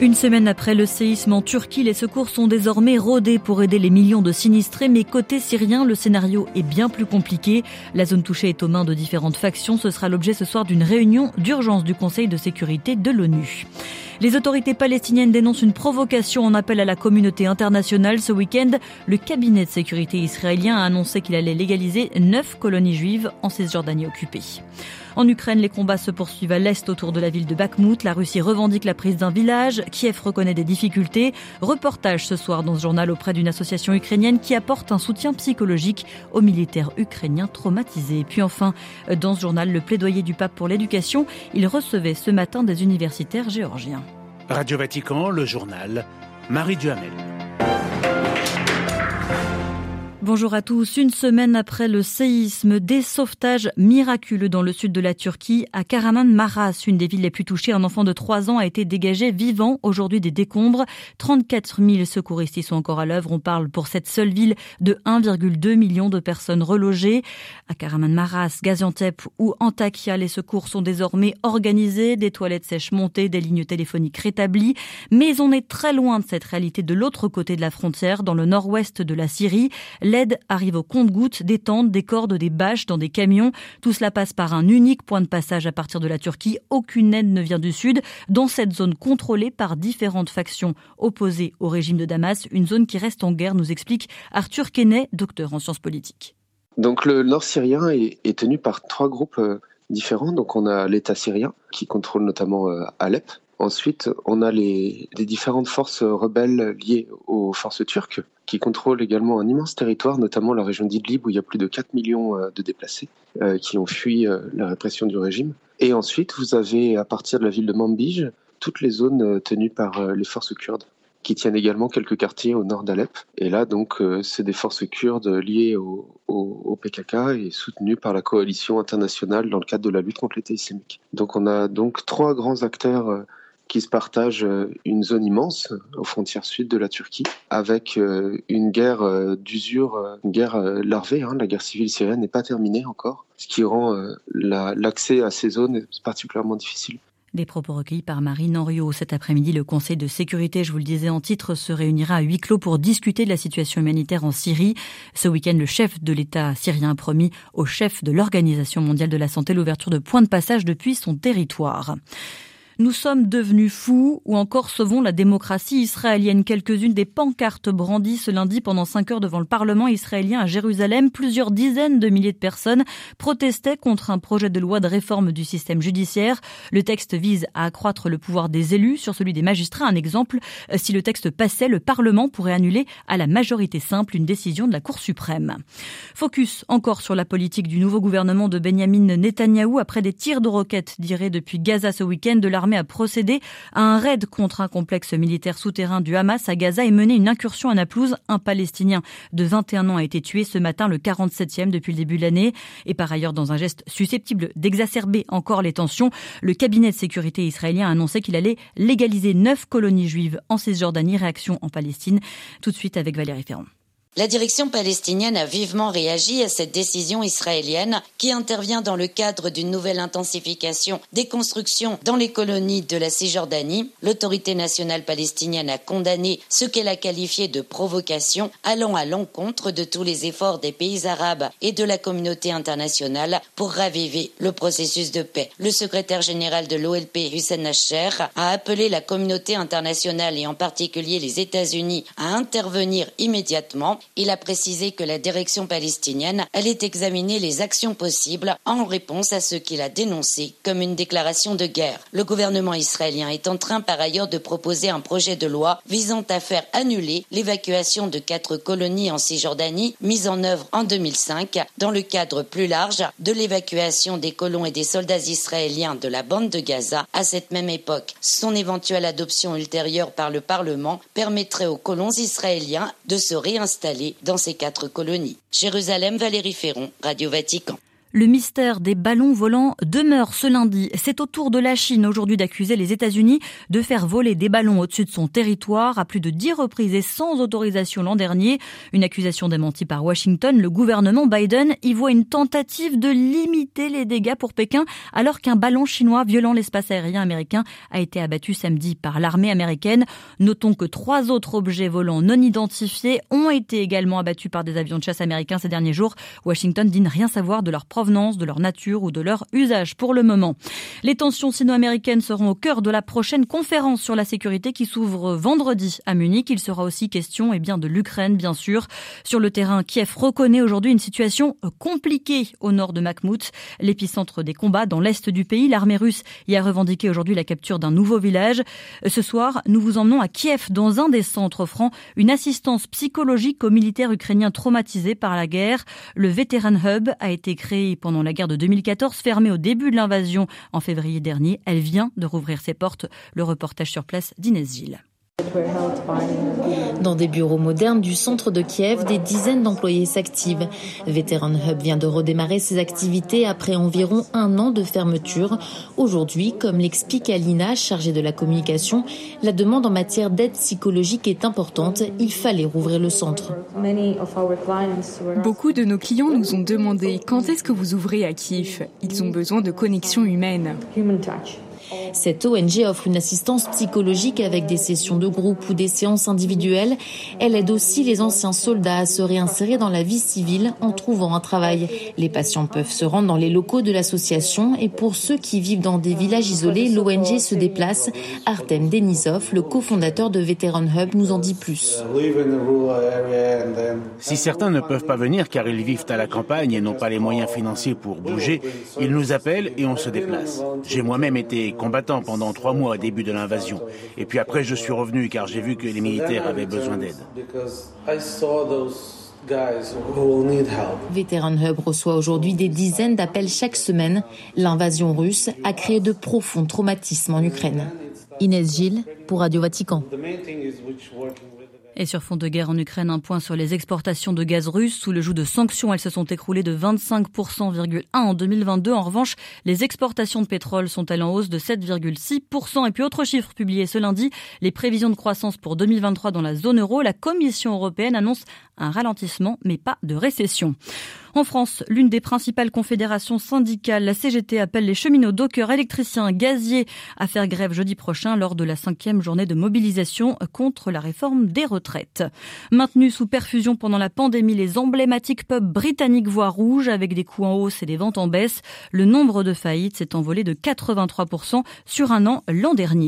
Une semaine après le séisme en Turquie, les secours sont désormais rodés pour aider les millions de sinistrés, mais côté syrien, le scénario est bien plus compliqué. La zone touchée est aux mains de différentes factions. Ce sera l'objet ce soir d'une réunion d'urgence du Conseil de sécurité de l'ONU. Les autorités palestiniennes dénoncent une provocation en appel à la communauté internationale. Ce week-end, le cabinet de sécurité israélien a annoncé qu'il allait légaliser neuf colonies juives en Cisjordanie occupée. En Ukraine, les combats se poursuivent à l'est autour de la ville de Bakhmut. La Russie revendique la prise d'un village. Kiev reconnaît des difficultés. Reportage ce soir dans ce journal auprès d'une association ukrainienne qui apporte un soutien psychologique aux militaires ukrainiens traumatisés. Puis enfin, dans ce journal, le plaidoyer du pape pour l'éducation. Il recevait ce matin des universitaires géorgiens. Radio Vatican, le journal, Marie Duhamel. Bonjour à tous. Une semaine après le séisme, des sauvetages miraculeux dans le sud de la Turquie, à Karaman-Maras, une des villes les plus touchées. Un enfant de 3 ans a été dégagé vivant aujourd'hui des décombres. 34 000 secouristes y sont encore à l'œuvre. On parle pour cette seule ville de 1,2 million de personnes relogées. À Karaman-Maras, Gaziantep ou Antakya, les secours sont désormais organisés, des toilettes sèches montées, des lignes téléphoniques rétablies. Mais on est très loin de cette réalité de l'autre côté de la frontière, dans le nord-ouest de la Syrie. L'aide arrive au compte-gouttes, des tentes, des cordes, des bâches dans des camions. Tout cela passe par un unique point de passage à partir de la Turquie. Aucune aide ne vient du sud, dans cette zone contrôlée par différentes factions opposées au régime de Damas, une zone qui reste en guerre, nous explique Arthur Kenney, docteur en sciences politiques. Donc le nord syrien est, tenu par trois groupes euh, différents. Donc on a l'État syrien qui contrôle notamment euh, Alep. Ensuite, on a les, les différentes forces rebelles liées aux forces turques qui contrôlent également un immense territoire, notamment la région d'Idlib où il y a plus de 4 millions euh, de déplacés euh, qui ont fui euh, la répression du régime. Et ensuite, vous avez à partir de la ville de Manbij toutes les zones tenues par les forces kurdes qui tiennent également quelques quartiers au nord d'Alep. Et là, donc, c'est des forces kurdes liées au, au, au, PKK et soutenues par la coalition internationale dans le cadre de la lutte contre l'État islamique. Donc, on a donc trois grands acteurs qui se partagent une zone immense aux frontières sud de la Turquie, avec une guerre d'usure, une guerre larvée. Hein. La guerre civile syrienne n'est pas terminée encore, ce qui rend l'accès à ces zones particulièrement difficile. Des propos recueillis par Marine Henriot. Cet après-midi, le Conseil de sécurité, je vous le disais en titre, se réunira à huis clos pour discuter de la situation humanitaire en Syrie. Ce week-end, le chef de l'État syrien a promis au chef de l'Organisation mondiale de la santé l'ouverture de points de passage depuis son territoire. Nous sommes devenus fous ou encore sauvons la démocratie israélienne. Quelques-unes des pancartes brandies ce lundi pendant cinq heures devant le Parlement israélien à Jérusalem. Plusieurs dizaines de milliers de personnes protestaient contre un projet de loi de réforme du système judiciaire. Le texte vise à accroître le pouvoir des élus sur celui des magistrats. Un exemple, si le texte passait, le Parlement pourrait annuler à la majorité simple une décision de la Cour suprême. Focus encore sur la politique du nouveau gouvernement de Benjamin Netanyahou après des tirs de roquettes tirés depuis Gaza ce week-end de l'armée a procédé à un raid contre un complexe militaire souterrain du Hamas à Gaza et mené une incursion à Naplouse. Un Palestinien de 21 ans a été tué ce matin, le 47e depuis le début de l'année. Et par ailleurs, dans un geste susceptible d'exacerber encore les tensions, le cabinet de sécurité israélien a annoncé qu'il allait légaliser neuf colonies juives en Cisjordanie. Réaction en Palestine. Tout de suite avec Valérie Ferrand. La direction palestinienne a vivement réagi à cette décision israélienne qui intervient dans le cadre d'une nouvelle intensification des constructions dans les colonies de la Cisjordanie. L'autorité nationale palestinienne a condamné ce qu'elle a qualifié de provocation allant à l'encontre de tous les efforts des pays arabes et de la communauté internationale pour raviver le processus de paix. Le secrétaire général de l'OLP, Hussein Nasser, a appelé la communauté internationale et en particulier les États-Unis à intervenir immédiatement il a précisé que la direction palestinienne allait examiner les actions possibles en réponse à ce qu'il a dénoncé comme une déclaration de guerre. Le gouvernement israélien est en train par ailleurs de proposer un projet de loi visant à faire annuler l'évacuation de quatre colonies en Cisjordanie mise en œuvre en 2005 dans le cadre plus large de l'évacuation des colons et des soldats israéliens de la bande de Gaza à cette même époque. Son éventuelle adoption ultérieure par le Parlement permettrait aux colons israéliens de se réinstaller dans ces quatre colonies. Jérusalem, Valérie Ferron, Radio Vatican. Le mystère des ballons volants demeure ce lundi. C'est au tour de la Chine aujourd'hui d'accuser les États-Unis de faire voler des ballons au-dessus de son territoire à plus de dix reprises et sans autorisation l'an dernier. Une accusation démentie par Washington. Le gouvernement Biden y voit une tentative de limiter les dégâts pour Pékin alors qu'un ballon chinois violant l'espace aérien américain a été abattu samedi par l'armée américaine. Notons que trois autres objets volants non identifiés ont été également abattus par des avions de chasse américains ces derniers jours. Washington dit ne rien savoir de leur provenance, de leur nature ou de leur usage pour le moment. Les tensions sino-américaines seront au cœur de la prochaine conférence sur la sécurité qui s'ouvre vendredi à Munich. Il sera aussi question eh bien, de l'Ukraine, bien sûr. Sur le terrain, Kiev reconnaît aujourd'hui une situation compliquée au nord de Makhmout, l'épicentre des combats dans l'est du pays. L'armée russe y a revendiqué aujourd'hui la capture d'un nouveau village. Ce soir, nous vous emmenons à Kiev, dans un des centres francs, une assistance psychologique aux militaires ukrainiens traumatisés par la guerre. Le Veteran Hub a été créé pendant la guerre de 2014, fermée au début de l'invasion en février dernier. Elle vient de rouvrir ses portes. Le reportage sur place d'Inès. Dans des bureaux modernes du centre de Kiev, des dizaines d'employés s'activent. Veteran Hub vient de redémarrer ses activités après environ un an de fermeture. Aujourd'hui, comme l'explique Alina, chargée de la communication, la demande en matière d'aide psychologique est importante. Il fallait rouvrir le centre. Beaucoup de nos clients nous ont demandé quand est-ce que vous ouvrez à Kiev? Ils ont besoin de connexion humaine. Cette ONG offre une assistance psychologique avec des sessions de groupe ou des séances individuelles. Elle aide aussi les anciens soldats à se réinsérer dans la vie civile en trouvant un travail. Les patients peuvent se rendre dans les locaux de l'association et pour ceux qui vivent dans des villages isolés, l'ONG se déplace. Artem Denisov, le cofondateur de Veteran Hub, nous en dit plus. Si certains ne peuvent pas venir car ils vivent à la campagne et n'ont pas les moyens financiers pour bouger, ils nous appellent et on se déplace. J'ai moi-même été combattant pendant trois mois au début de l'invasion. Et puis après, je suis revenu car j'ai vu que les militaires avaient besoin d'aide. Veteran Hub reçoit aujourd'hui des dizaines d'appels chaque semaine. L'invasion russe a créé de profonds traumatismes en Ukraine. Inès Gilles pour Radio Vatican. Et sur fond de guerre en Ukraine, un point sur les exportations de gaz russe. Sous le joug de sanctions, elles se sont écroulées de 25,1% en 2022. En revanche, les exportations de pétrole sont-elles en hausse de 7,6%. Et puis autre chiffre publié ce lundi, les prévisions de croissance pour 2023 dans la zone euro. La Commission européenne annonce un ralentissement, mais pas de récession. En France, l'une des principales confédérations syndicales, la CGT, appelle les cheminots, dockers, électriciens, gaziers à faire grève jeudi prochain lors de la cinquième journée de mobilisation contre la réforme des retraites. Maintenus sous perfusion pendant la pandémie, les emblématiques pubs britanniques voient rouge avec des coûts en hausse et des ventes en baisse. Le nombre de faillites s'est envolé de 83% sur un an l'an dernier.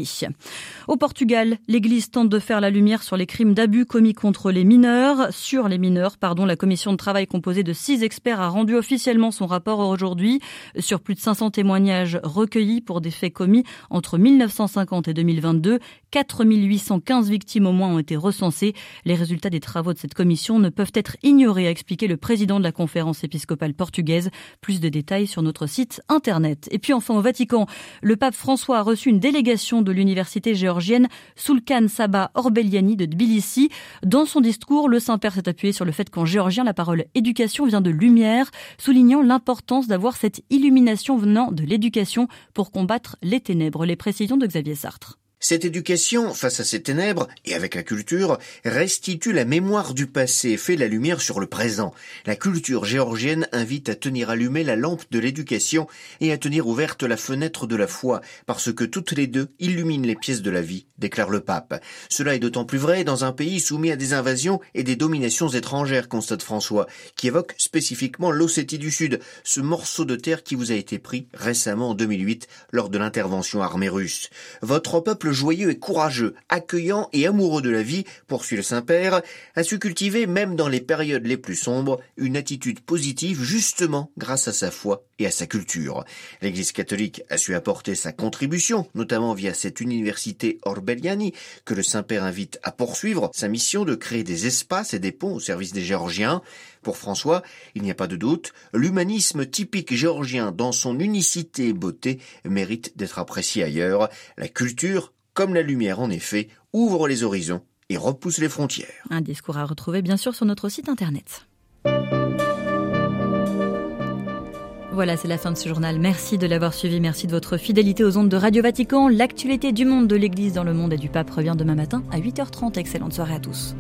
Au Portugal, l'Église tente de faire la lumière sur les crimes d'abus commis contre les mineurs. Sur les mineurs, pardon, la commission de travail composée de six expert a rendu officiellement son rapport aujourd'hui sur plus de 500 témoignages recueillis pour des faits commis entre 1950 et 2022. 4815 victimes au moins ont été recensées. Les résultats des travaux de cette commission ne peuvent être ignorés, a expliqué le président de la conférence épiscopale portugaise. Plus de détails sur notre site internet. Et puis enfin au Vatican, le pape François a reçu une délégation de l'université géorgienne Sulkan Saba Orbeliani de Tbilissi. Dans son discours, le Saint-Père s'est appuyé sur le fait qu'en géorgien, la parole éducation vient de lumière, soulignant l'importance d'avoir cette illumination venant de l'éducation pour combattre les ténèbres. Les précisions de Xavier Sartre. Cette éducation, face à ces ténèbres, et avec la culture, restitue la mémoire du passé et fait la lumière sur le présent. La culture géorgienne invite à tenir allumée la lampe de l'éducation et à tenir ouverte la fenêtre de la foi, parce que toutes les deux illuminent les pièces de la vie, déclare le pape. Cela est d'autant plus vrai dans un pays soumis à des invasions et des dominations étrangères, constate François, qui évoque spécifiquement l'Ossétie du Sud, ce morceau de terre qui vous a été pris récemment en 2008 lors de l'intervention armée russe. Votre joyeux et courageux, accueillant et amoureux de la vie, poursuit le Saint-Père, a su cultiver, même dans les périodes les plus sombres, une attitude positive justement grâce à sa foi et à sa culture. L'Église catholique a su apporter sa contribution, notamment via cette université Orbeliani, que le Saint-Père invite à poursuivre sa mission de créer des espaces et des ponts au service des Géorgiens. Pour François, il n'y a pas de doute, l'humanisme typique géorgien dans son unicité et beauté mérite d'être apprécié ailleurs. La culture, comme la lumière en effet, ouvre les horizons et repousse les frontières. Un discours à retrouver bien sûr sur notre site internet. Voilà, c'est la fin de ce journal. Merci de l'avoir suivi. Merci de votre fidélité aux ondes de Radio Vatican. L'actualité du monde, de l'Église dans le monde et du pape revient demain matin à 8h30. Excellente soirée à tous.